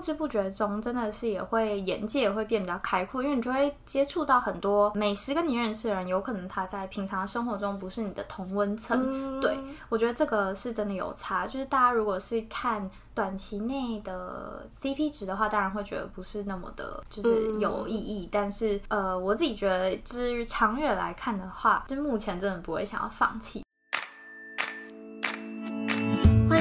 不知不觉中，真的是也会眼界也会变比较开阔，因为你就会接触到很多美食跟你认识的人，有可能他在平常生活中不是你的同温层。对我觉得这个是真的有差，就是大家如果是看短期内的 CP 值的话，当然会觉得不是那么的，就是有意义。但是呃，我自己觉得，至于长远来看的话，就目前真的不会想要放弃。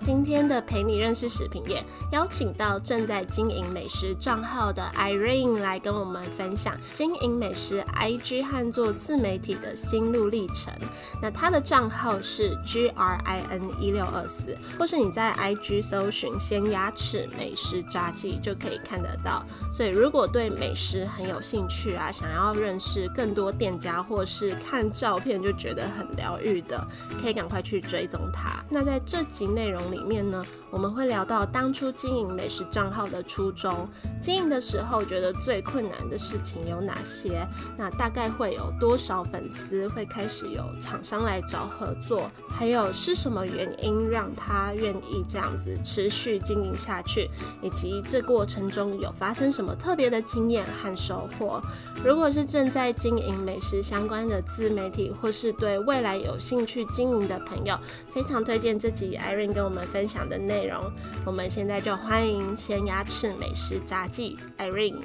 今天的陪你认识食品业，邀请到正在经营美食账号的 Irene 来跟我们分享经营美食 IG 和做自媒体的心路历程。那他的账号是 G R I N 一六二四，或是你在 IG 搜寻“鲜牙齿美食炸鸡”就可以看得到。所以如果对美食很有兴趣啊，想要认识更多店家，或是看照片就觉得很疗愈的，可以赶快去追踪他。那在这集内容里。面呢，我们会聊到当初经营美食账号的初衷，经营的时候觉得最困难的事情有哪些？那大概会有多少粉丝会开始有厂商来找合作？还有是什么原因让他愿意这样子持续经营下去？以及这过程中有发生什么特别的经验和收获？如果是正在经营美食相关的自媒体，或是对未来有兴趣经营的朋友，非常推荐这集 Irene 跟我们分享的内容。我们现在就欢迎咸牙齿美食杂技 Irene。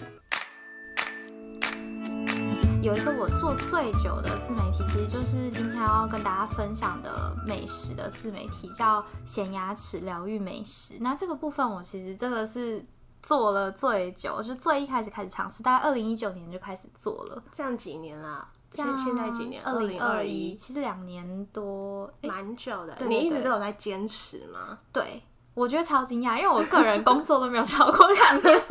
有一个我做最久的自媒体，其实就是今天要跟大家分享的美食的自媒体，叫咸牙齿疗愈美食。那这个部分我其实真的是。做了最久，就最一开始开始尝试，大概二零一九年就开始做了。这样几年啦？现现在几年？二零二一，其实两年多，蛮久的。你一直都有在坚持吗？对。我觉得超惊讶，因为我个人工作都没有超过两年，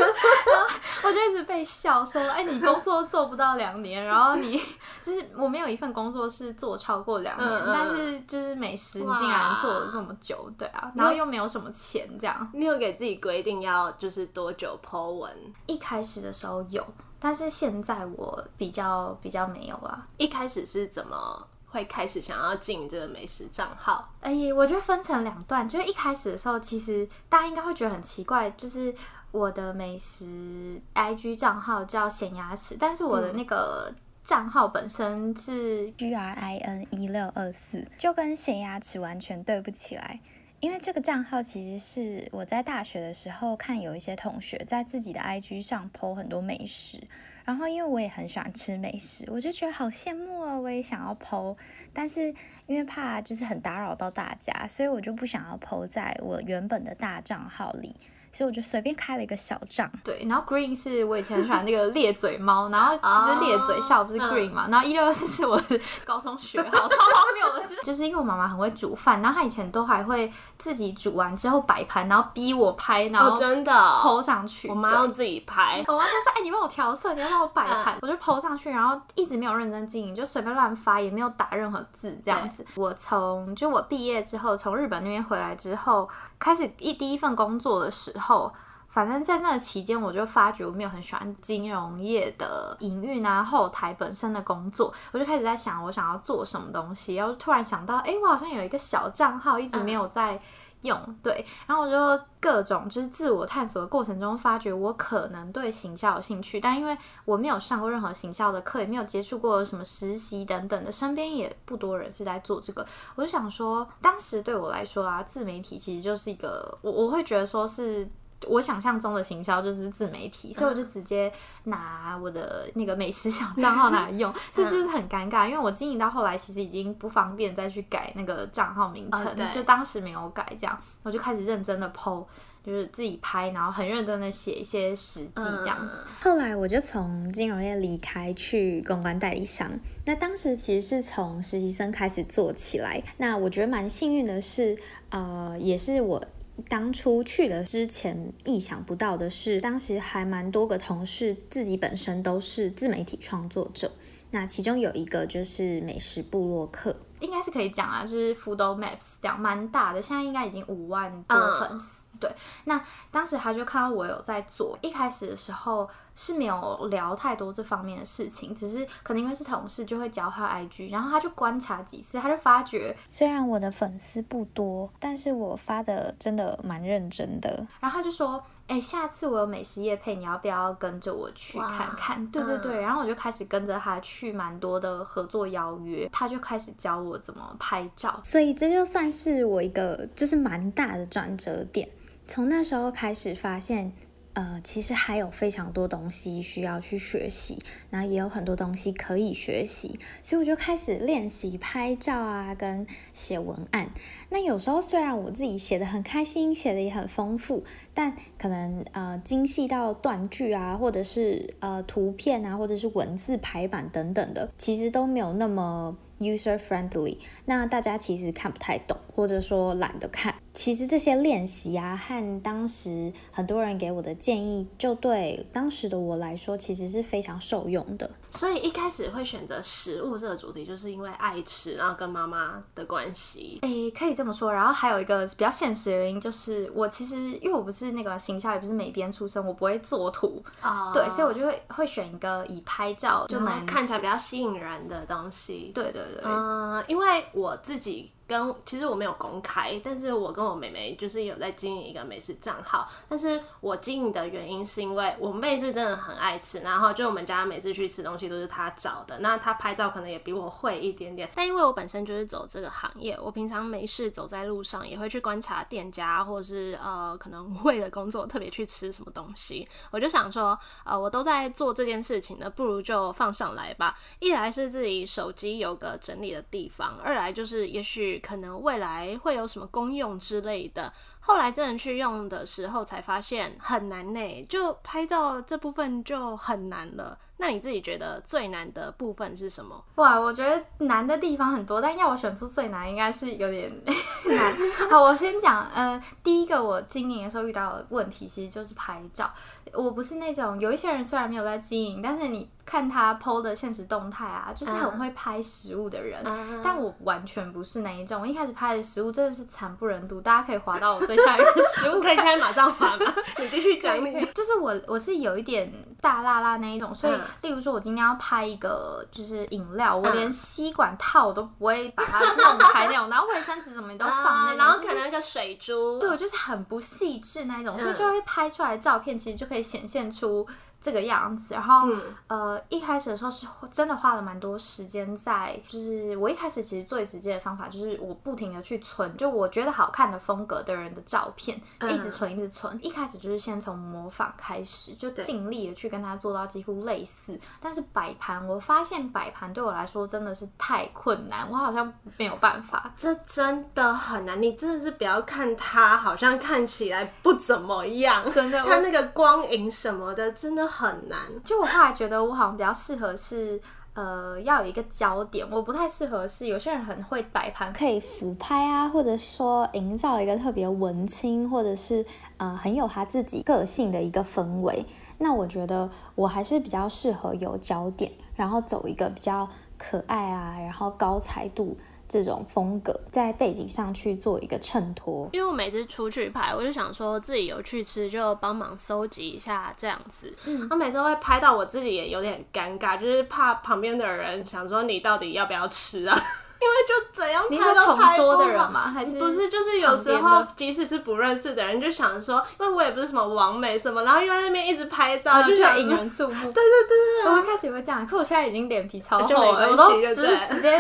我就一直被笑说：“哎，你工作做不到两年，然后你就是我没有一份工作是做超过两年，但是就是美食你竟然做了这么久，对啊，然后又没有什么钱，这样。你有给自己规定要就是多久 Po 文？一开始的时候有，但是现在我比较比较没有啊。一开始是怎么？会开始想要进这个美食账号，哎，我觉得分成两段，就是一开始的时候，其实大家应该会觉得很奇怪，就是我的美食 IG 账号叫咸牙齿，但是我的那个账号本身是 G R I N 一六二四，就跟咸牙齿完全对不起来，因为这个账号其实是我在大学的时候看有一些同学在自己的 IG 上 po 很多美食。然后，因为我也很喜欢吃美食，我就觉得好羡慕啊！我也想要剖，但是因为怕就是很打扰到大家，所以我就不想要剖在我原本的大账号里。所以我就随便开了一个小账，对，然后 Green 是我以前很喜欢那个咧嘴猫，然后就是咧嘴笑不是 Green 嘛，然后一六二四是我的高中学号，超荒谬的，就是因为我妈妈很会煮饭，然后她以前都还会自己煮完之后摆盘，然后逼我拍，然后真的 PO 上去，我妈要自己拍，我妈就说，哎，你帮我调色，你要帮我摆盘，我就 PO 上去，然后一直没有认真经营，就随便乱发，也没有打任何字这样子。我从就我毕业之后，从日本那边回来之后，开始一第一份工作的时候。后，反正在那个期间，我就发觉我没有很喜欢金融业的营运啊，后台本身的工作，我就开始在想，我想要做什么东西。然后突然想到，哎，我好像有一个小账号，一直没有在用，对。然后我就各种就是自我探索的过程中，发觉我可能对行销有兴趣，但因为我没有上过任何行销的课，也没有接触过什么实习等等的，身边也不多人是在做这个。我就想说，当时对我来说啊，自媒体其实就是一个，我我会觉得说是。我想象中的行销就是自媒体，所以我就直接拿我的那个美食小账号来用，这就是很尴尬，因为我经营到后来其实已经不方便再去改那个账号名称，就当时没有改，这样我就开始认真的 PO，就是自己拍，然后很认真的写一些实际这样子。后来我就从金融业离开去公关代理商，那当时其实是从实习生开始做起来，那我觉得蛮幸运的是，呃，也是我。当初去了之前，意想不到的是，当时还蛮多个同事自己本身都是自媒体创作者。那其中有一个就是美食部落客，应该是可以讲啊，就是 Food Maps 讲蛮大的，现在应该已经五万多粉丝。对，那当时他就看到我有在做，一开始的时候是没有聊太多这方面的事情，只是可能因为是同事，就会交换 IG，然后他就观察几次，他就发觉，虽然我的粉丝不多，但是我发的真的蛮认真的。然后他就说，哎、下次我有美食夜配，你要不要跟着我去看看？对对对，然后我就开始跟着他去蛮多的合作邀约，他就开始教我怎么拍照。所以这就算是我一个就是蛮大的转折点。从那时候开始发现，呃，其实还有非常多东西需要去学习，然后也有很多东西可以学习，所以我就开始练习拍照啊，跟写文案。那有时候虽然我自己写的很开心，写的也很丰富，但可能呃精细到断句啊，或者是呃图片啊，或者是文字排版等等的，其实都没有那么 user friendly。那大家其实看不太懂，或者说懒得看。其实这些练习啊，和当时很多人给我的建议，就对当时的我来说，其实是非常受用的。所以一开始会选择食物这个主题，就是因为爱吃，然后跟妈妈的关系。诶，可以这么说。然后还有一个比较现实的原因，就是我其实因为我不是那个形象，也不是美编出身，我不会做图，哦对，所以我就会会选一个以拍照就能看起来比较吸引人的东西。对对对，嗯，因为我自己跟其实我没有公开，但是我跟我妹妹就是有在经营一个美食账号，但是我经营的原因是因为我妹是真的很爱吃，然后就我们家每次去吃东西都是她找的，那她拍照可能也比我会一点点，但因为我本身就是走这个行业，我平常没事走在路上也会去观察店家，或者是呃可能为了工作特别去吃什么东西，我就想说，呃我都在做这件事情呢，不如就放上来吧。一来是自己手机有个整理的地方，二来就是也许可能未来会有什么功用之类的。后来真的去用的时候，才发现很难呢，就拍照这部分就很难了。那你自己觉得最难的部分是什么？哇，我觉得难的地方很多，但要我选出最难，应该是有点 难。好，我先讲，呃，第一个我经营的时候遇到的问题，其实就是拍照。我不是那种有一些人虽然没有在经营，但是你看他 PO 的现实动态啊，就是很会拍食物的人。嗯但我完全不是那一种，我一开始拍的食物真的是惨不忍睹，大家可以滑到我最下面的食物 可以现在马上滑吗？你继续讲你。就是我我是有一点大辣辣那一种，所以嗯例如说我今天要拍一个就是饮料，我嗯。连吸管套我都不会把它弄开那种，然后卫生纸什么你都放那然后可能那个水珠，对，我就是很不细致那一种，所以嗯。就会拍出来的照片其实就可以显现出这个样子。然后、嗯呃，一开始的时候是真的花了蛮多时间在，就是我一开始其实最直接的方法就是我不停的去存，就我觉得好看的风格的人的照片，嗯一直存一直存。一开始就是先从模仿开始，就尽力的去跟他做到几乎类似。但是摆盘，我发现摆盘对我来说真的是太困难，我好像没有办法。这真的很难，你真的是不要看他，好像看起来不怎么样，真的他那个光影什么的真的很难。就我后来觉得我好像比较适合是。呃，要有一个焦点，我不太适合是有些人很会摆盘，可以俯拍啊，或者说营造一个特别文青，或者是呃很有他自己个性的一个氛围。那我觉得我还是比较适合有焦点，然后走一个比较可爱啊，然后高彩度这种风格，在背景上去做一个衬托。因为我每次出去拍，我就想说自己有去吃，就帮忙搜集一下这样子。嗯，我每次会拍到我自己也有点尴尬，就是怕旁边的人想说你到底要不要吃啊？因为就怎样拍都同桌拍不好的人吗？还是不是，就是有时候即使是不认识的人，就想说，因为我也不是什么网美什么，然后又在那边一直拍照，啊，就就想引人注目。对对对对我一开始也会这样，可我现在已经脸皮超厚没了，我都只是对不对直接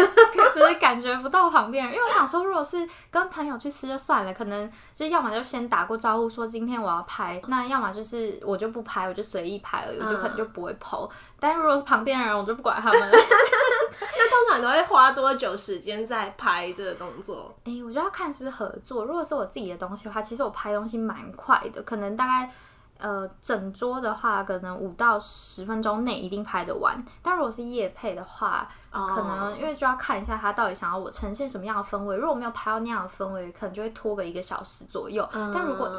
只是感觉不到旁边人，因为我想说，如果是跟朋友去吃就算了，可能就要么就先打过招呼说今天我要拍，那要么就是我就不拍，我就随意拍而已，我就可能就不会 PO。但如果是旁边的人，我就不管他们了。那通常你都会花多久时间在拍这个动作？哎、我就要看是不是合作。如果是我自己的东西的话，其实我拍东西蛮快的，可能大概呃整桌的话，可能五到十分钟内一定拍得完。但如果是夜配的话，哦可能因为就要看一下他到底想要我呈现什么样的氛围。如果没有拍到那样的氛围，可能就会拖个一个小时左右。但如果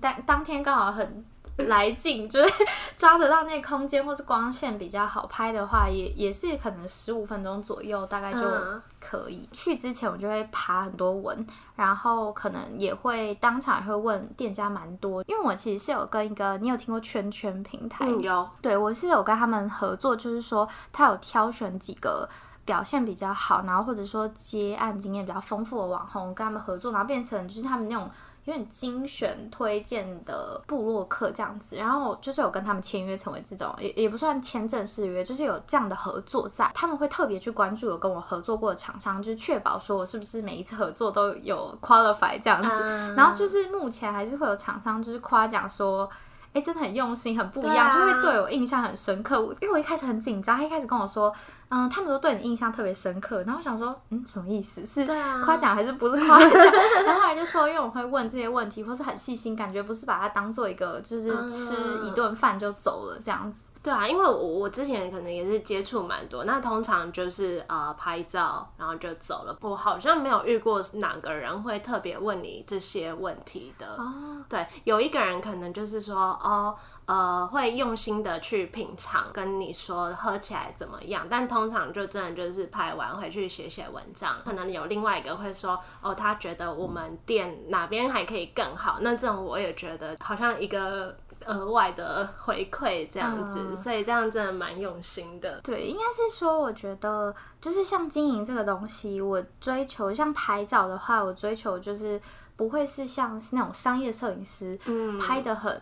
当当天刚好很来劲，就是抓得到那个空间或是光线比较好拍的话，也也是可能十五分钟左右，大概就嗯可以。去之前我就会爬很多文，然后可能也会当场也会问店家蛮多，因为我其实是有跟一个你有听过圈圈平台？嗯，有，对我是有跟他们合作，就是说他有挑选几个。表现比较好，然后或者说接案经验比较丰富的网红，跟他们合作，然后变成就是他们那种有点精选推荐的部落客这样子，然后就是有跟他们签约成为这种，也也不算签正式约，就是有这样的合作在，他们会特别去关注有跟我合作过的厂商，就是确保说我是不是每一次合作都有 qualify 这样子，嗯。然后就是目前还是会有厂商就是夸奖说。哎、真的很用心，很不一样，啊就会对我印象很深刻。因为我一开始很紧张，他一开始跟我说，嗯，他们都对你印象特别深刻。然后我想说，嗯，什么意思？是对啊夸奖还是不是夸奖？然后后来就说，因为我会问这些问题，或是很细心，感觉不是把它当做一个就是吃一顿饭就走了这样子。对啊，因为我我之前可能也是接触蛮多，那通常就是呃拍照，然后就走了。我好像没有遇过哪个人会特别问你这些问题的。哦，对，有一个人可能就是说哦。呃，会用心的去品尝，跟你说喝起来怎么样，但通常就真的就是拍完回去写写文章。可能有另外一个会说，哦，他觉得我们店哪边还可以更好，那这种我也觉得好像一个额外的回馈这样子，嗯所以这样真的蛮用心的。对，应该是说，我觉得就是像经营这个东西，我追求像拍照的话，我追求就是不会是像那种商业摄影师，嗯拍的很。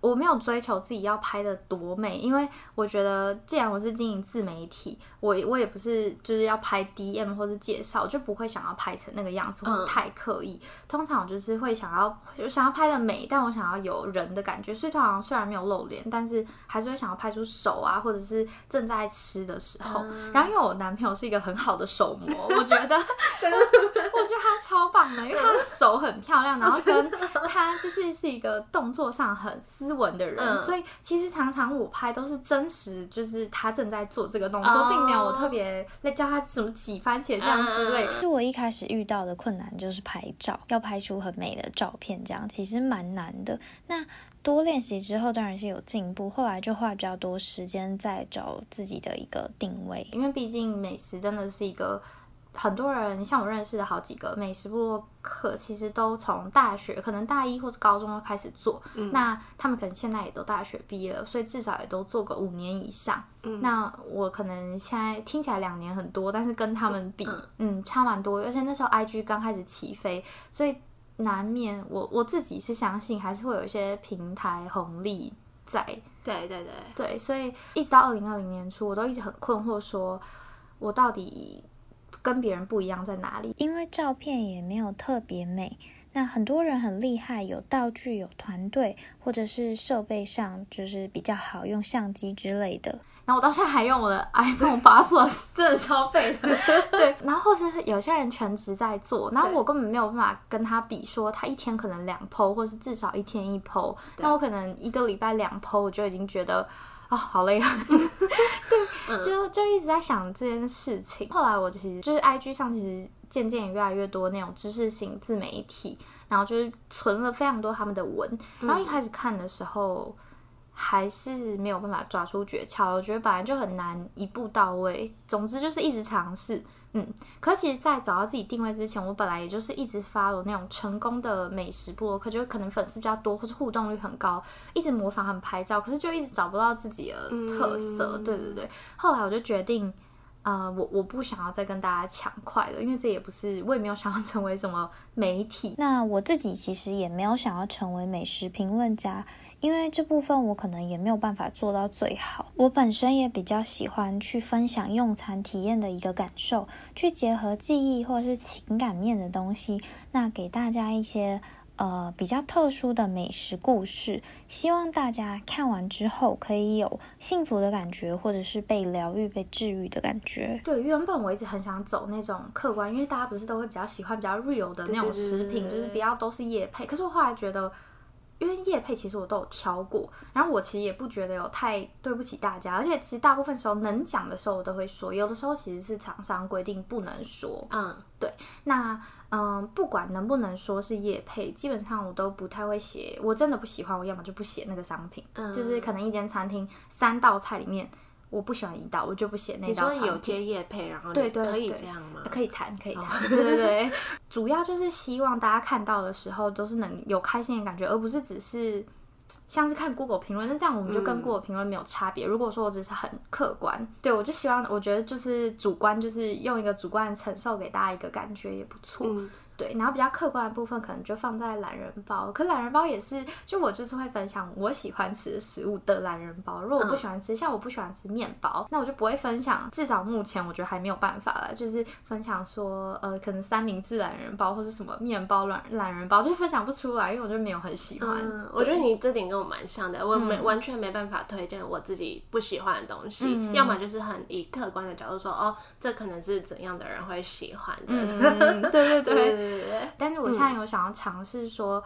我没有追求自己要拍的多美，因为我觉得既然我是经营自媒体，我我也不是就是要拍 DM 或是介绍，就不会想要拍成那个样子，或是嗯太刻意。通常我就是会想要就想要拍的美，但我想要有人的感觉，所以通常虽然没有露脸，但是还是会想要拍出手啊，或者是正在吃的时候。然后因为我男朋友是一个很好的手模，我觉得 我觉得他超棒的，因为他的手很漂亮，然后跟他就是是一个动作上很斯文的人，嗯所以其实常常我拍都是真实，就是他正在做这个动作，哦并没有我特别在教他什么挤番茄酱之类。是我一开始遇到的困难就是拍照，要拍出很美的照片，这样其实蛮难的。那多练习之后，当然是有进步，后来就花比较多时间在找自己的一个定位。因为毕竟美食真的是一个很多人，像我认识的好几个美食部落客，其实都从大学，可能大一或是高中开始做。那他们可能现在也都大学毕业了，所以至少也都做个五年以上。那我可能现在听起来两年很多，但是跟他们比，嗯差蛮多。而且那时候 IG 刚开始起飞，所以难免我我自己是相信还是会有一些平台红利在。对对对，对，所以一直到二零二零年初，我都一直很困惑，说我到底跟别人不一样在哪里？因为照片也没有特别美。那很多人很厉害，有道具、有团队，或者是设备上就是比较好，用相机之类的。然后我到现在还用我的 iPhone 八 Plus，真的超废的。对，然后或者是有些人全职在做，然后我根本没有办法跟他比，说他一天可能两 PO，或是至少一天一 PO，那我可能一个礼拜两 PO，我就已经觉得。啊、好累啊！对，就就一直在想这件事情。后来我其实就是 IG 上，其实渐渐也越来越多那种知识型自媒体，然后就是存了非常多他们的文。然后一开始看的时候，还是没有办法抓出诀窍。我觉得本来就很难一步到位。总之就是一直尝试。嗯，可其实，在找到自己定位之前，我本来也就是一直 follow 那种成功的美食博客，就可能粉丝比较多，或是互动率很高，一直模仿他们拍照，可是就一直找不到自己的特色。对对对，后来我就决定，呃，我我不想要再跟大家抢快了，因为这也不是，我也没有想要成为什么媒体。那我自己其实也没有想要成为美食评论家，因为这部分我可能也没有办法做到最好。我本身也比较喜欢去分享用餐体验的一个感受，去结合记忆或是情感面的东西，那给大家一些呃比较特殊的美食故事，希望大家看完之后可以有幸福的感觉，或者是被疗愈、被治愈的感觉。对，原本我一直很想走那种客观，因为大家不是都会比较喜欢比较 real 的那种对对对食品，对就是不要都是叶配。可是我后来觉得，因为叶配其实我都有挑过，然后我其实也不觉得有太对不起大家，而且其实大部分时候能讲的时候我都会说，有的时候其实是厂商规定不能说。嗯，对，那嗯，不管能不能说是夜配，基本上我都不太会写。我真的不喜欢，我要么就不写那个商品。嗯就是可能一间餐厅三道菜里面，我不喜欢一道，我就不写那道你说有。接业配，然后对对可以这样吗？可以谈，可以哦谈，对对 对，主要就是希望大家看到的时候都是能有开心的感觉，而不是只是像是看 Google 评论，那这样我们就跟嗯 Google 评论没有差别。如果说我只是很客观，对我就希望，我觉得就是主观，就是用一个主观的承受给大家一个感觉也不错。嗯对，然后比较客观的部分可能就放在懒人包，可懒人包也是，就我就是会分享我喜欢吃的食物的懒人包。如果我不喜欢吃，像我不喜欢吃面包，那我就不会分享。至少目前我觉得还没有办法了，就是分享说，呃，可能三明治懒人包或是什么面包懒懒人包，就分享不出来，因为我就没有很喜欢。嗯，我觉得你这点跟我蛮像的，我没、嗯完全没办法推荐我自己不喜欢的东西，嗯要么就是很以客观的角度说，哦，这可能是怎样的人会喜欢的，嗯，对对对 对。但是我现在有想要尝试说，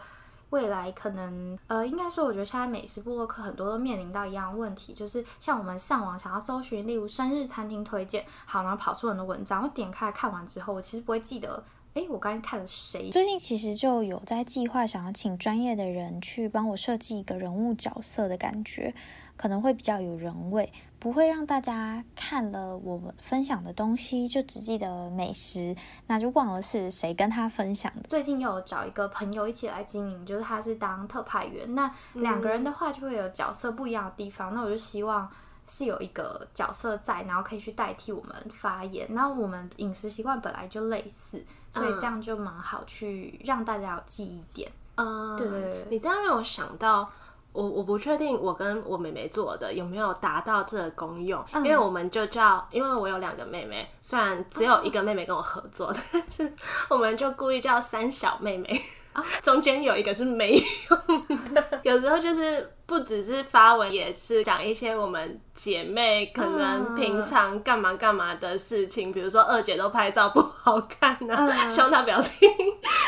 未来可能呃，应该说，我觉得现在美食部落客很多都面临到一样问题，就是像我们上网想要搜寻，例如生日餐厅推荐，好，然后跑出很多文章，我点开来看完之后，我其实不会记得，诶，我刚才看了谁。最近其实就有在计划想要请专业的人去帮我设计一个人物角色的感觉，可能会比较有人味，不会让大家看了我们分享的东西就只记得美食，那就忘了是谁跟他分享的。最近又有找一个朋友一起来经营，就是他是当特派员，那两个人的话就会有角色不一样的地方，那我就希望。是有一个角色在，然后可以去代替我们发言。那我们饮食习惯本来就类似，所以这样就蛮好去让大家有记忆点。嗯，对对对你这样让我想到。我我不确定我跟我妹妹做的有没有达到这个功用，嗯因为我们就叫，因为我有两个妹妹，虽然只有一个妹妹跟我合作，但是我们就故意叫三小妹妹，中间有一个是没用的。有时候就是不只是发文，也是讲一些我们姐妹可能平常干嘛干嘛的事情，比如说二姐都拍照不好看呢、嗯。希望她不要听。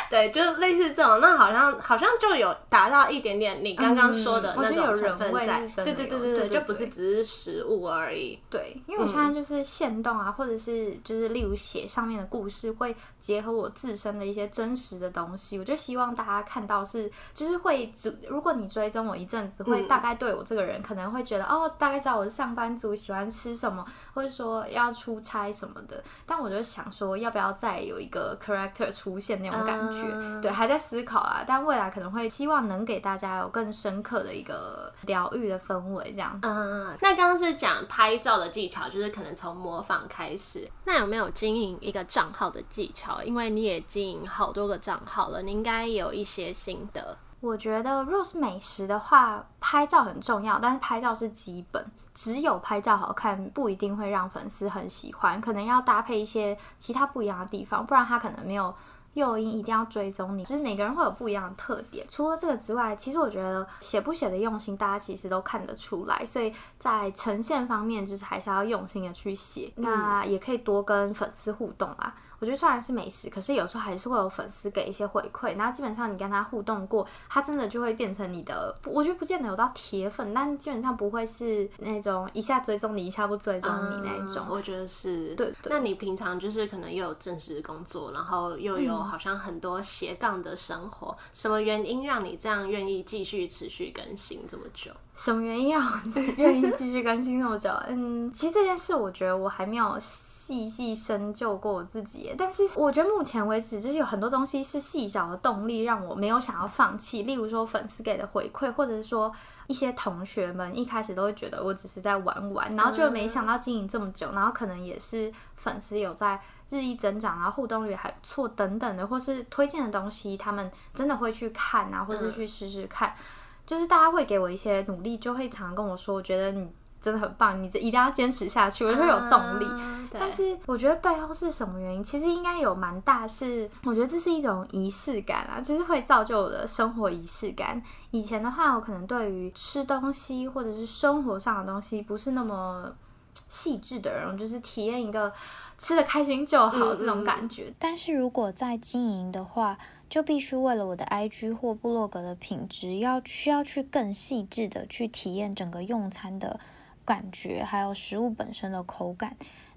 对，就类似这种，那好像好像就有达到一点点你刚刚说的那种成分在，对对对对对就不是只是食物而已。对，因为我现在就是现动啊，或者是就是例如写上面的故事，会结合我自身的一些真实的东西，我就希望大家看到是，就是会只如果你追踪我一阵子，会大概对我这个人可能会觉得哦，大概知道我是上班族，喜欢吃什么，或者说要出差什么的。但我就想说，要不要再有一个 character 出现那种感觉？嗯对，还在思考啊。但未来可能会希望能给大家有更深刻的一个疗愈的氛围，这样。嗯，那刚刚是讲拍照的技巧，就是可能从模仿开始。那有没有经营一个账号的技巧？因为你也经营好多个账号了，你应该有一些心得。我觉得，如果是美食的话，拍照很重要，但是拍照是基本，只有拍照好看不一定会让粉丝很喜欢，可能要搭配一些其他不一样的地方，不然他可能没有诱因一定要追踪你。就是每个人会有不一样的特点。除了这个之外，其实我觉得写不写的用心，大家其实都看得出来，所以在呈现方面，就是还是要用心的去写。那也可以多跟粉丝互动啦。我觉得虽然是美食，可是有时候还是会有粉丝给一些回馈，然后基本上你跟他互动过，他真的就会变成你的，我觉得不见得有到铁粉，但基本上不会是那种一下追踪你，一下不追踪你那一种。嗯我觉得是。对对那你平常就是可能又有正式工作，然后又有好像很多斜杠的生活，什么原因让你这样愿意继续持续更新这么久？什么原因让我 愿意继续更新那么久？嗯，其实这件事我觉得我还没有细细深究过我自己，但是我觉得目前为止，就是有很多东西是细小的动力让我没有想要放弃，例如说粉丝给的回馈，或者是说一些同学们一开始都会觉得我只是在玩玩，然后就没想到经营这么久，然后可能也是粉丝有在日益增长，然后互动率还不错等等的，或是推荐的东西，他们真的会去看啊，或是去试试看。就是大家会给我一些努力，就会常常跟我说，我觉得你真的很棒，你这一定要坚持下去，我就会有动力。啊但是我觉得背后是什么原因？其实应该有蛮大是，我觉得这是一种仪式感啊，就是会造就我的生活仪式感。以前的话，我可能对于吃东西或者是生活上的东西不是那么细致的人，就是体验一个吃的开心就好嗯这种感觉。但是如果在经营的话，就必须为了我的 IG 或部落格的品质，要需要去更细致的去体验整个用餐的感觉，还有食物本身的口感。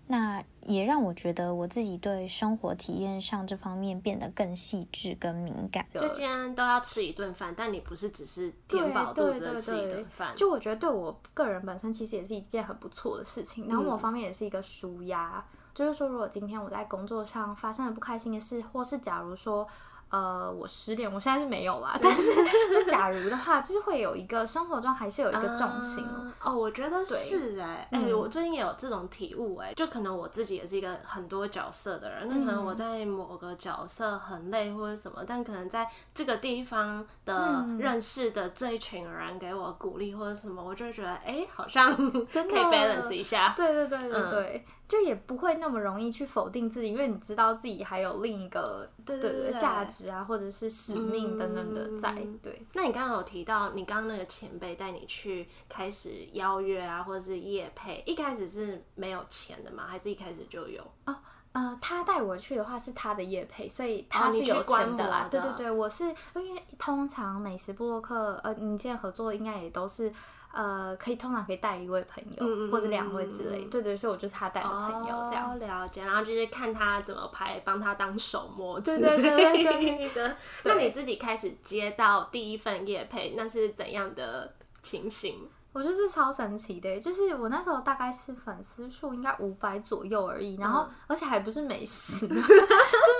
那也让我觉得我自己对生活体验上这方面变得更细致、跟敏感。就今天都要吃一顿饭，但你不是只是填饱肚子的吃一顿饭。就我觉得对我个人本身其实也是一件很不错的事情，然后某方面也是一个舒压。就是说，如果今天我在工作上发生了不开心的事，或是假如说。呃，我十点，我现在是没有啦。但是，就假如的话，就是会有一个生活中还是有一个重心哦。我觉得是哎，哎，我最近也有这种体悟哎，就可能我自己也是一个很多角色的人，那可能我在某个角色很累或者什么，但可能在这个地方的认识的这一群人给我鼓励或者什么，我就会觉得哎，好像 可以 balance 一下。对对对对对。就也不会那么容易去否定自己，因为你知道自己还有另一个对对价值啊，或者是使命等等的在。对，那你刚刚有提到，你刚刚那个前辈带你去开始邀约啊，或者是夜配，一开始是没有钱的吗？还是一开始就有？哦，呃，他带我去的话是他的夜配，所以他是有钱的啦。对对对，我是因为通常美食布洛克，呃，你现在合作应该也都是。呃，可以通常可以带一位朋友，或者两位之类，对对，所以我就是他带的朋友这样了解，然后就是看他怎么拍，帮他当手模之类的。那你自己开始接到第一份夜配，那是怎样的情形？我觉得是超神奇的，就是我那时候大概是粉丝数应该五百左右而已，然后而且还不是美食，就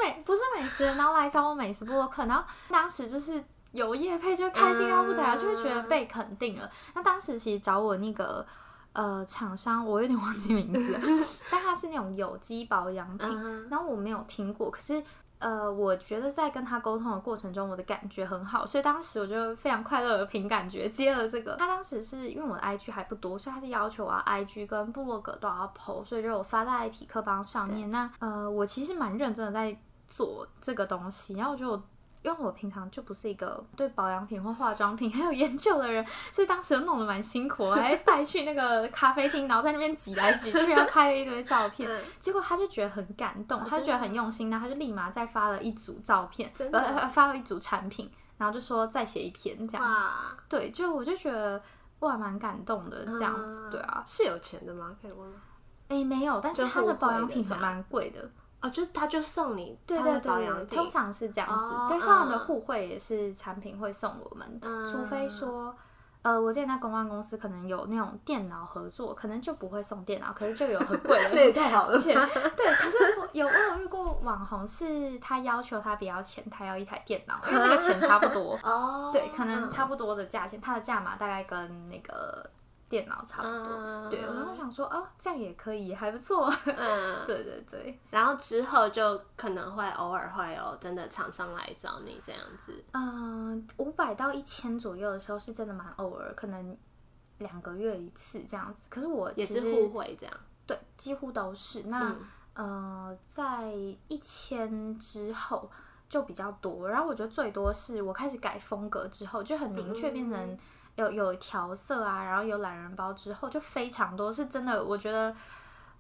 美不是美食，然后来找我美食播客，然后当时就是。有叶配就开心到不得了，就会觉得被肯定了。那当时其实找我那个呃厂商，我有点忘记名字，但他是那种有机保养品，然后我没有听过。可是呃，我觉得在跟他沟通的过程中，我的感觉很好，所以当时我就非常快乐的凭感觉接了这个。他当时是因为我的 IG 还不多，所以他是要求我 IG 跟部落格都要 PO，所以就我发在匹克邦上面。那呃，我其实蛮认真的在做这个东西，然后我觉得我。因为我平常就不是一个对保养品或化妆品很有研究的人，所以当时弄得蛮辛苦，我还带去那个咖啡厅，然后在那边挤来挤去，要拍了一堆照片。结果他就觉得很感动，他就觉得很用心，然后他就立马再发了一组照片，呃，发了一组产品，然后就说再写一篇这样子。对，就我就觉得哇，蛮感动的这样子。对啊，是有钱的吗？可以问吗？哎，没有，但是他的保养品还蛮贵的。哦，就他就送你，对对对，通常是这样子。对，通常的互惠也是产品会送我们，除非说，呃，我见那公关公司可能有那种电脑合作，可能就不会送电脑，可是就有很贵的，那也太好了。对，可是有我有遇过网红，是他要求他比较钱，他要一台电脑，因为那个钱差不多。哦，对，可能差不多的价钱，它的价码大概跟那个。电脑差不多，对，我就想说，哦，这样也可以，还不错。嗯，对对对。然后之后就可能会偶尔会有真的厂商来找你这样子。嗯，五百到一千左右的时候是真的蛮偶尔，可能两个月一次这样子。可是我也是互惠这样，对，几乎都是。那呃，在一千之后就比较多，然后我觉得最多是我开始改风格之后，就很明确变成。有有调色啊，然后有懒人包之后就非常多，是真的，我觉得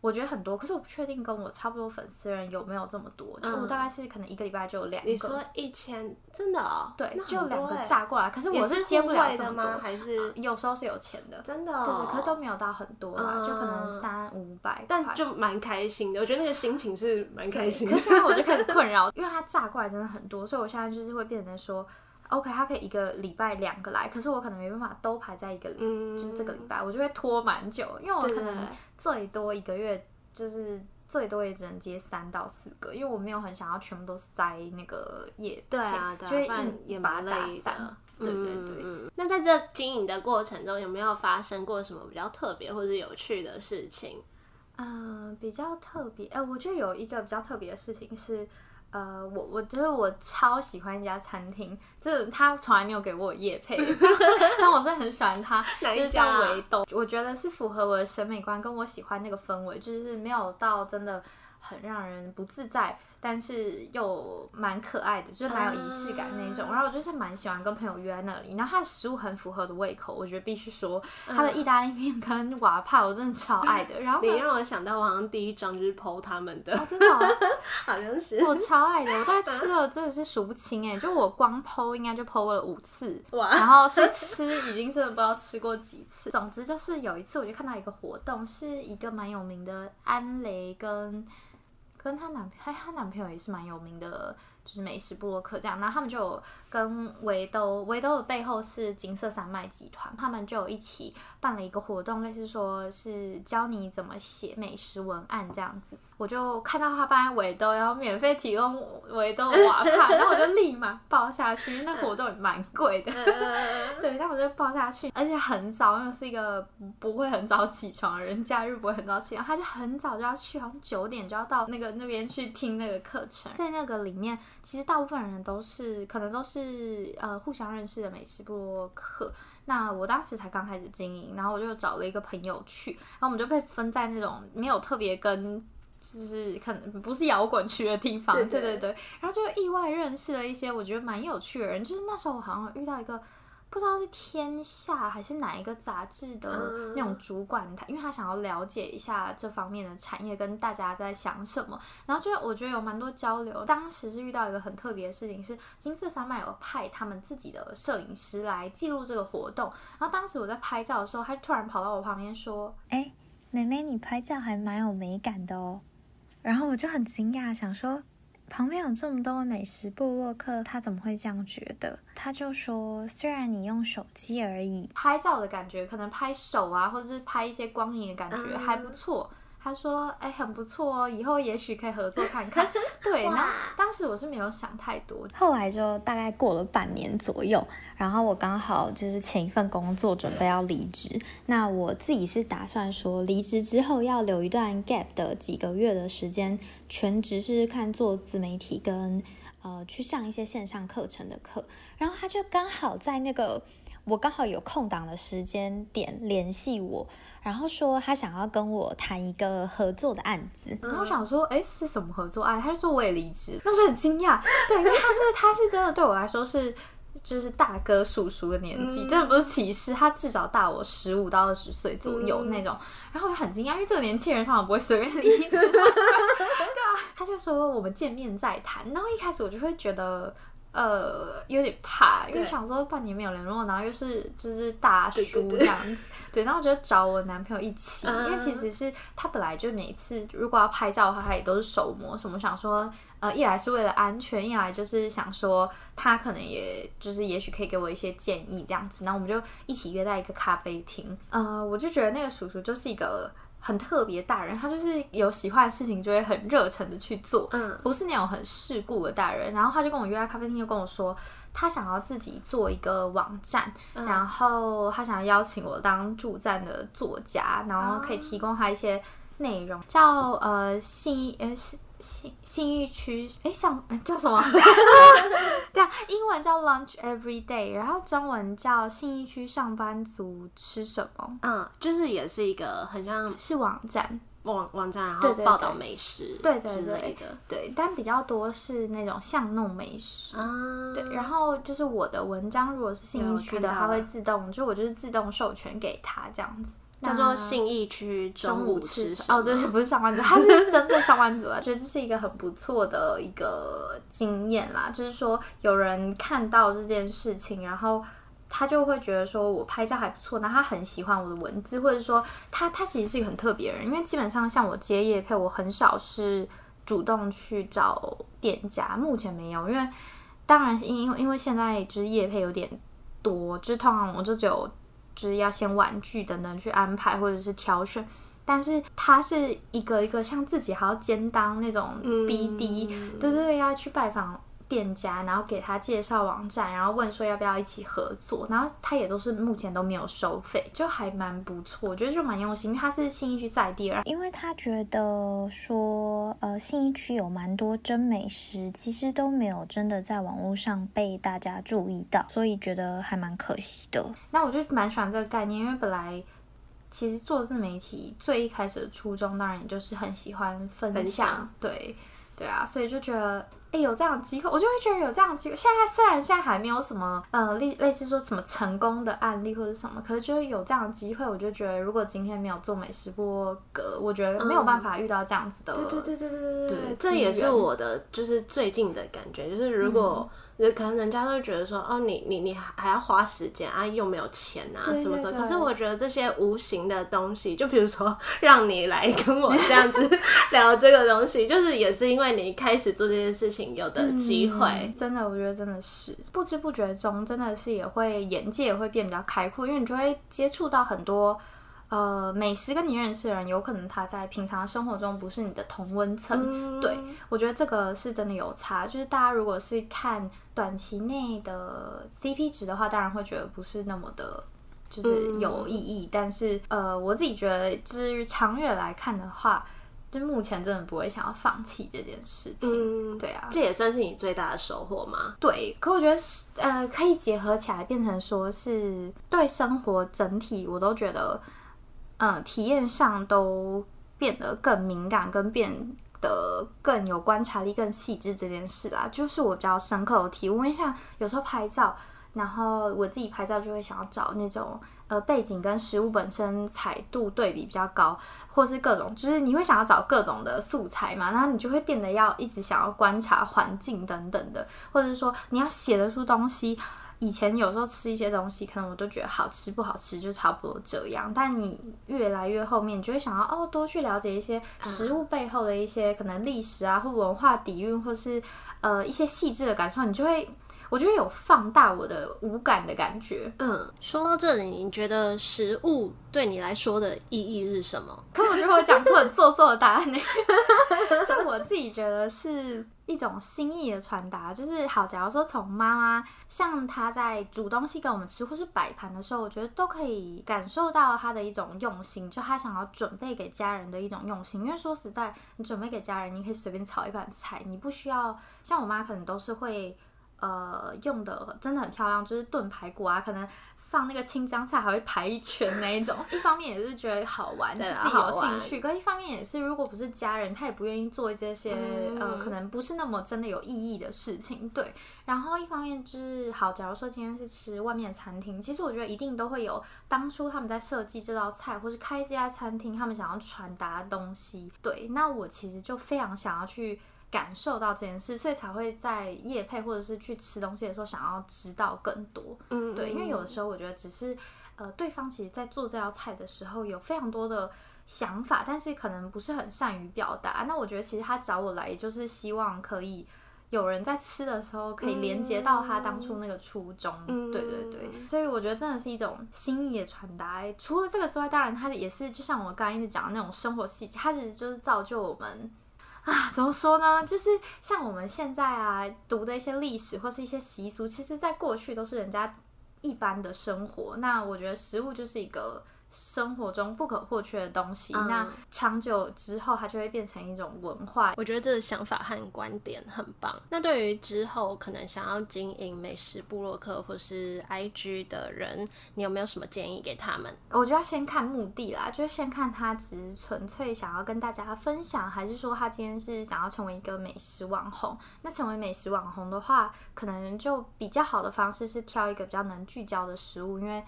我觉得很多，可是我不确定跟我差不多粉丝人有没有这么多，就我大概是可能一个礼拜就有两个。你说一千，真的哦？对，就两个炸过来，可是我是接不了的吗？还是有时候是有钱的？真的？对对，可是都没有到很多啦，就可能三五百，但就蛮开心的。我觉得那个心情是蛮开心。可是现在我就开始 困扰，因为它炸过来真的很多，所以我现在就是会变成说。OK，他可以一个礼拜两个来，可是我可能没办法都排在一个，就是这个礼拜，我就会拖蛮久，因为我可能最多一个月就是最多也只能接三到四个，因为我没有很想要全部都塞那个页，对啊，就会也把它打散。对对对。那在这经营的过程中，有没有发生过什么比较特别或者有趣的事情？嗯，比较特别，哎，我觉得有一个比较特别的事情是。呃，我我觉得我超喜欢一家餐厅，就是他从来没有给过我叶配，但我真的很喜欢他，就是叫围兜，我觉得是符合我的审美观，跟我喜欢那个氛围，就是没有到真的很让人不自在。但是又蛮可爱的，就是蛮有仪式感那种。然后我就是蛮喜欢跟朋友约在那里，然后它的食物很符合我的胃口，我觉得必须说它的意大利面跟瓦帕我真的超爱的。然后你让我想到我好像第一张就是剖他们的，真的哦、好像是我超爱的，我大概吃了 真的是数不清哎，就我光剖应该就剖了五次，哇然后所以吃已经真的不知道吃过几次。总之就是有一次我就看到一个活动，是一个蛮有名的安雷跟跟她男还她男朋友也是蛮有名的。就是美食部落客这样，然后他们就有跟维兜，维兜的背后是金色山脉集团，他们就有一起办了一个活动，类似说是教你怎么写美食文案这样子。我就看到他办维都要免费提供围兜瓦 帕，然后我就立马报下去，因为那活动也蛮贵的。对，但我就报下去，而且很早，因为是一个不会很早起床的人，假日不会很早起床，他就很早就要去，好像九点就要到那个那边去听那个课程。在那个里面，其实大部分人都是可能都是呃互相认识的美食部落客。那我当时才刚开始经营，然后我就找了一个朋友去，然后我们就被分在那种没有特别跟。就是可能不是摇滚区的地方，对对对然后就意外认识了一些我觉得蛮有趣的人，就是那时候我好像遇到一个不知道是天下还是哪一个杂志的嗯那种主管，他因为他想要了解一下这方面的产业跟大家在想什么，然后就我觉得有蛮多交流。当时是遇到一个很特别的事情，是金色山脉有派他们自己的摄影师来记录这个活动，然后当时我在拍照的时候，他突然跑到我旁边说，哎，妹妹，你拍照还蛮有美感的哦。然后我就很惊讶，想说旁边有这么多美食部落客，他怎么会这样觉得？他就说，虽然你用手机而已，拍照的感觉，可能拍手啊，或者是拍一些光影的感觉、嗯还不错。他说：“哎、很不错哦，以后也许可以合作看看。” 对，那当时我是没有想太多，后来就大概过了半年左右，然后我刚好就是前一份工作准备要离职，那我自己是打算说离职之后要留一段 gap 的几个月的时间，全职是看做自媒体跟呃去上一些线上课程的课，然后他就刚好在那个。我刚好有空档的时间点联系我，然后说他想要跟我谈一个合作的案子，然后我想说，哎、是什么合作案？他就说我也离职，那时候很惊讶，对，因为他是他是真的对我来说是。就是大哥叔叔的年纪，真的不是歧视，他至少大我十五到二十岁左右那种。然后我就很惊讶，因为这个年轻人通常不会随便离职。他就说我们见面再谈，然后一开始我就会觉得。呃，有点怕，因为想说半年没有联络，然后又是就是大叔这样子，对，然后我就找我男朋友一起，嗯。因为其实是他本来就每次如果要拍照的话，他也都是手模什么，想说呃，一来是为了安全，一来就是想说他可能也就是也许可以给我一些建议这样子，然后我们就一起约在一个咖啡厅，呃，我就觉得那个叔叔就是一个。很特别大人，他就是有喜欢的事情就会很热忱的去做，嗯。不是那种很世故的大人。然后他就跟我约在咖啡厅，就跟我说，他想要自己做一个网站，然后他想要邀请我当助站的作家，然后可以提供他一些内容，叫呃信呃信信信义区哎上哎叫什么？对啊，英文叫 Lunch Every Day，然后中文叫信义区上班族吃什么？嗯，就是也是一个很像是网站。网网站，然后报道美食对对之对类的对，但比较多是那种巷弄美食。啊。对，然后就是我的文章，如果是信义区的，它会自动，就我就是自动授权给他这样子。叫做信义区中午吃 哦，对，不是上班族，他是针对上班族啊，觉得这是一个很不错的一个经验啦。就是说，有人看到这件事情，然后他就会觉得说我拍照还不错，那他很喜欢我的文字，或者说他他其实是一个很特别的人，因为基本上像我接夜配，我很少是主动去找店家，目前没有，因为当然因因为因为现在就是夜配有点多，就是通常我就只有就是要先玩具等等去安排或者是挑选。但是他是一个一个像自己还要兼当那种 BD，、对对，要去拜访店家，然后给他介绍网站，然后问说要不要一起合作，然后他也都是目前都没有收费，就还蛮不错，我觉得就蛮用心，因为他是新一区在地人，因为他觉得说，呃，信义区有蛮多真美食，其实都没有真的在网络上被大家注意到，所以觉得还蛮可惜的。那我就蛮喜欢这个概念，因为本来其实做自媒体最一开始的初衷，当然也就是很喜欢分享，分享对对啊，所以就觉得。哎，有这样的机会，我就会觉得有这样的机会。现在虽然现在还没有什么，呃，类类似说什么成功的案例或者什么，可是就是有这样的机会，我就觉得如果今天没有做美食播客，我觉得没有办法遇到这样子的。对对对对对对对，这也是我的就是最近的感觉，就是如果。可能人家都觉得说，哦，你你你还要花时间啊，又没有钱啊，什么什么。可是我觉得这些无形的东西，就比如说 让你来跟我这样子 聊这个东西，就是也是因为你开始做这件事情有的机会。真的，我觉得真的是不知不觉中，真的是也会眼界也会变比较开阔，因为你就会接触到很多。呃，美食跟你认识的人，有可能他在平常生活中不是你的同温层。对我觉得这个是真的有差。就是大家如果是看短期内的 CP 值的话，当然会觉得不是那么的，就是有意义。但是呃，我自己觉得，至于长远来看的话，就目前真的不会想要放弃这件事情。对啊，这也算是你最大的收获吗？对，可我觉得呃，可以结合起来，变成说是对生活整体，我都觉得。嗯，体验上都变得更敏感，跟变得更有观察力、更细致这件事啦，就是我比较深刻的体悟。因为像有时候拍照，然后我自己拍照就会想要找那种呃背景跟实物本身彩度对比比较高，或是各种，就是你会想要找各种的素材嘛，然后你就会变得要一直想要观察环境等等的，或者是说你要写得出东西。以前有时候吃一些东西，可能我都觉得好吃不好吃就差不多这样。但你越来越后面，你就会想要哦，多去了解一些食物背后的一些可能历史啊，或文化底蕴，或是呃一些细致的感受，你就会。我觉得有放大我的无感的感觉。嗯，说到这里，你觉得食物对你来说的意义是什么？可我觉得我讲出很做作的答案呢。就我自己觉得是一种心意的传达。就是好，假如说从妈妈像她在煮东西给我们吃，或是摆盘的时候，我觉得都可以感受到她的一种用心，就她想要准备给家人的一种用心。因为说实在，你准备给家人，你可以随便炒一盘菜，你不需要像我妈，可能都是会。呃，用的真的很漂亮，就是炖排骨啊，可能放那个青江菜还会排一圈那一种。一方面也是觉得好玩，自己有兴趣；，可一方面也是，如果不是家人，他也不愿意做这些呃，可能不是那么真的有意义的事情。对。然后一方面就是，好，假如说今天是吃外面餐厅，其实我觉得一定都会有当初他们在设计这道菜，或是开这家餐厅，他们想要传达的东西。对。那我其实就非常想要去。感受到这件事，所以才会在夜配或者是去吃东西的时候想要知道更多。嗯，对，因为有的时候我觉得只是呃，对方其实在做这道菜的时候有非常多的想法，但是可能不是很善于表达。那我觉得其实他找我来，也就是希望可以有人在吃的时候可以连接到他当初那个初衷。对对对，所以我觉得真的是一种心意的传达。除了这个之外，当然它也是就像我刚才一直讲的那种生活细节，它其实就是造就我们。啊，怎么说呢？就是像我们现在啊读的一些历史或是一些习俗，其实在过去都是人家一般的生活。那我觉得食物就是一个。生活中不可或缺的东西，那长久之后，它就会变成一种文化。我觉得这个想法和观点很棒。那对于之后可能想要经营美食部落客或是 IG 的人，你有没有什么建议给他们？我觉得要先看目的啦，就是先看他只纯粹想要跟大家分享，还是说他今天是想要成为一个美食网红。那成为美食网红的话，可能就比较好的方式是挑一个比较能聚焦的食物，因为。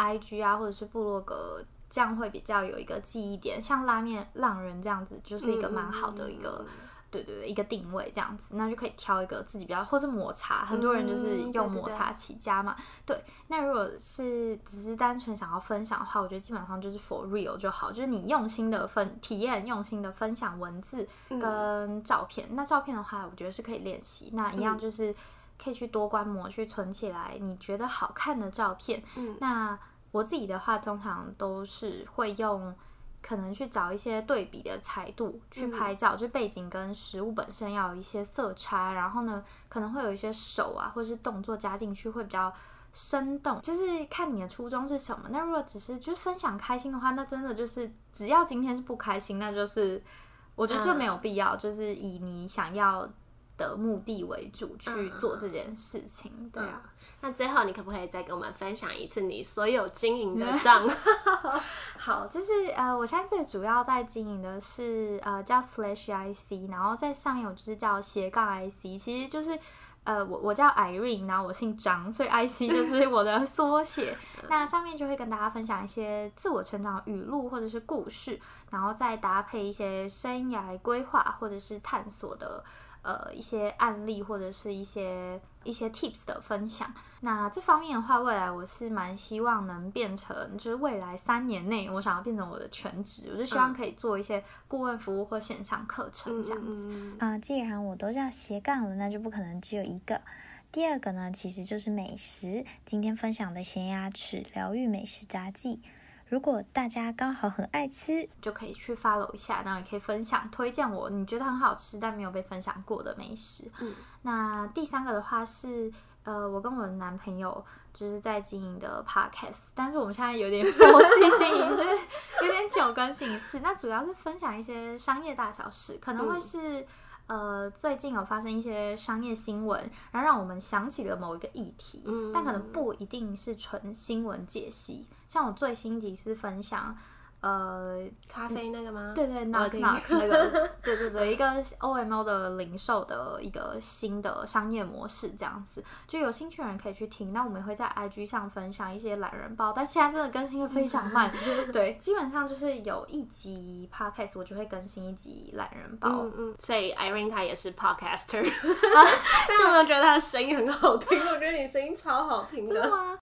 I G 啊，或者是部落格，这样会比较有一个记忆点。像拉面浪人这样子，就是一个蛮好的一个，对对对，一个定位这样子，那就可以挑一个自己比较，或是抹茶，很多人就是用抹茶起家嘛。对，那如果是只是单纯想要分享的话，我觉得基本上就是 for real 就好，就是你用心的分体验，用心的分享文字跟照片。那照片的话，我觉得是可以练习。那一样就是可以去多观摩，去存起来你觉得好看的照片。嗯，那。我自己的话，通常都是会用，可能去找一些对比的彩度去拍照，就背景跟实物本身要有一些色差，然后呢，可能会有一些手啊或者是动作加进去，会比较生动。就是看你的初衷是什么。那如果只是就是分享开心的话，那真的就是只要今天是不开心，那就是我觉得就没有必要，就是以你想要。的目的为主去做这件事情。对啊，那最后你可不可以再跟我们分享一次你所有经营的账号？好，就是呃，我现在最主要在经营的是呃叫 Slash IC，然后在上面我就是叫斜杠 IC，其实就是呃我我叫 Irene，然后我姓张，所以 IC 就是 我的缩写。那上面就会跟大家分享一些自我成长语录或者是故事，然后再搭配一些生涯规划或者是探索的。呃，一些案例或者是一些一些 tips 的分享。那这方面的话，未来我是蛮希望能变成，就是未来三年内，我想要变成我的全职，我就希望可以做一些顾问服务或线上课程这样子。啊，既然我都叫斜杠了，那就不可能只有一个。第二个呢，其实就是美食。今天分享的咸鸭翅疗愈美食杂技。如果大家刚好很爱吃，就可以去 follow 一下，然后也可以分享推荐我你觉得很好吃但没有被分享过的美食。嗯，那第三个的话是，呃，我跟我的男朋友就是在经营的 podcast，但是我们现在有点 佛系经营，就是有点久更新一次。那主要是分享一些商业大小事，可能会是。呃，最近有发生一些商业新闻，然后让我们想起了某一个议题，但可能不一定是纯新闻解析。像我最新集是分享。呃，咖啡那个吗？对对，Knock Knock 那个，对对对，一个 O M O 的零售的一个新的商业模式，这样子，就有兴趣的人可以去听。那我们也会在 I G 上分享一些懒人包，但现在真的更新的非常慢。对，基本上就是有一集 Podcast，我就会更新一集懒人包。嗯嗯。所以 Irene 她也是 Podcaster，但有没有觉得她的声音很好听？我觉得你声音超好听的。真的吗？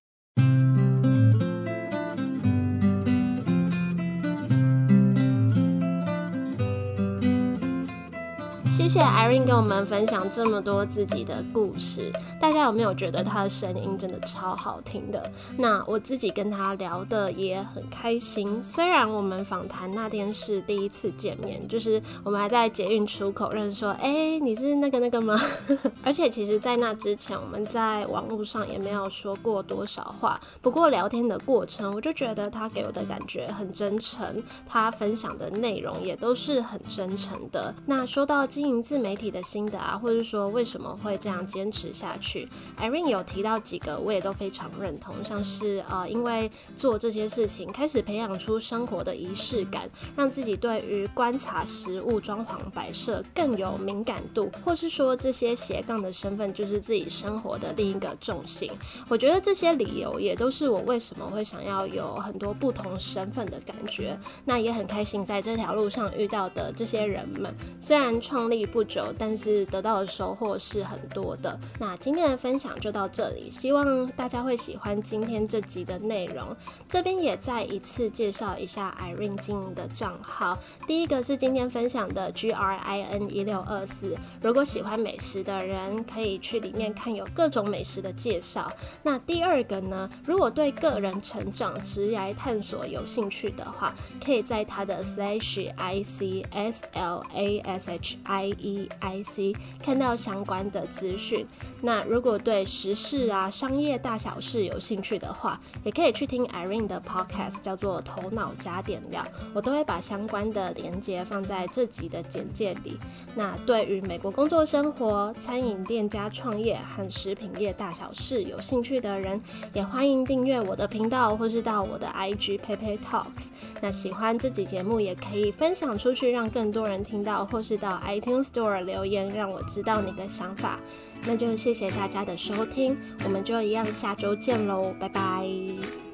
谢谢 Irene 跟我们分享这么多自己的故事，大家有没有觉得她的声音真的超好听的？那我自己跟她聊的也很开心。虽然我们访谈那天是第一次见面，就是我们还在捷运出口认识，说：“哎，你是那个那个吗？” 而且其实，在那之前，我们在网络上也没有说过多少话。不过聊天的过程，我就觉得他给我的感觉很真诚，他分享的内容也都是很真诚的。那说到经营。自媒体的心得啊，或者说为什么会这样坚持下去？Irene 有提到几个，我也都非常认同，像是呃，因为做这些事情，开始培养出生活的仪式感，让自己对于观察食物、装潢摆设更有敏感度，或是说这些斜杠的身份就是自己生活的另一个重心。我觉得这些理由也都是我为什么会想要有很多不同身份的感觉。那也很开心在这条路上遇到的这些人们，虽然创立。不久，但是得到的收获是很多的。那今天的分享就到这里，希望大家会喜欢今天这集的内容。这边也再一次介绍一下 Irene 经营的账号。第一个是今天分享的 G R I N 一六二四，如果喜欢美食的人可以去里面看有各种美食的介绍。那第二个呢，如果对个人成长、职业探索有兴趣的话，可以在他的 Slash I C S L A S H I。E I C 看到相关的资讯。那如果对时事啊、商业大小事有兴趣的话，也可以去听 Irene 的 Podcast，叫做《头脑加点料》，我都会把相关的连接放在这集的简介里。那对于美国工作生活、餐饮店家创业和食品业大小事有兴趣的人，也欢迎订阅我的频道，或是到我的 IG PayPay Talks。那喜欢这集节目，也可以分享出去，让更多人听到，或是到 iTunes。Store 留言让我知道你的想法，那就谢谢大家的收听，我们就一样下周见喽，拜拜。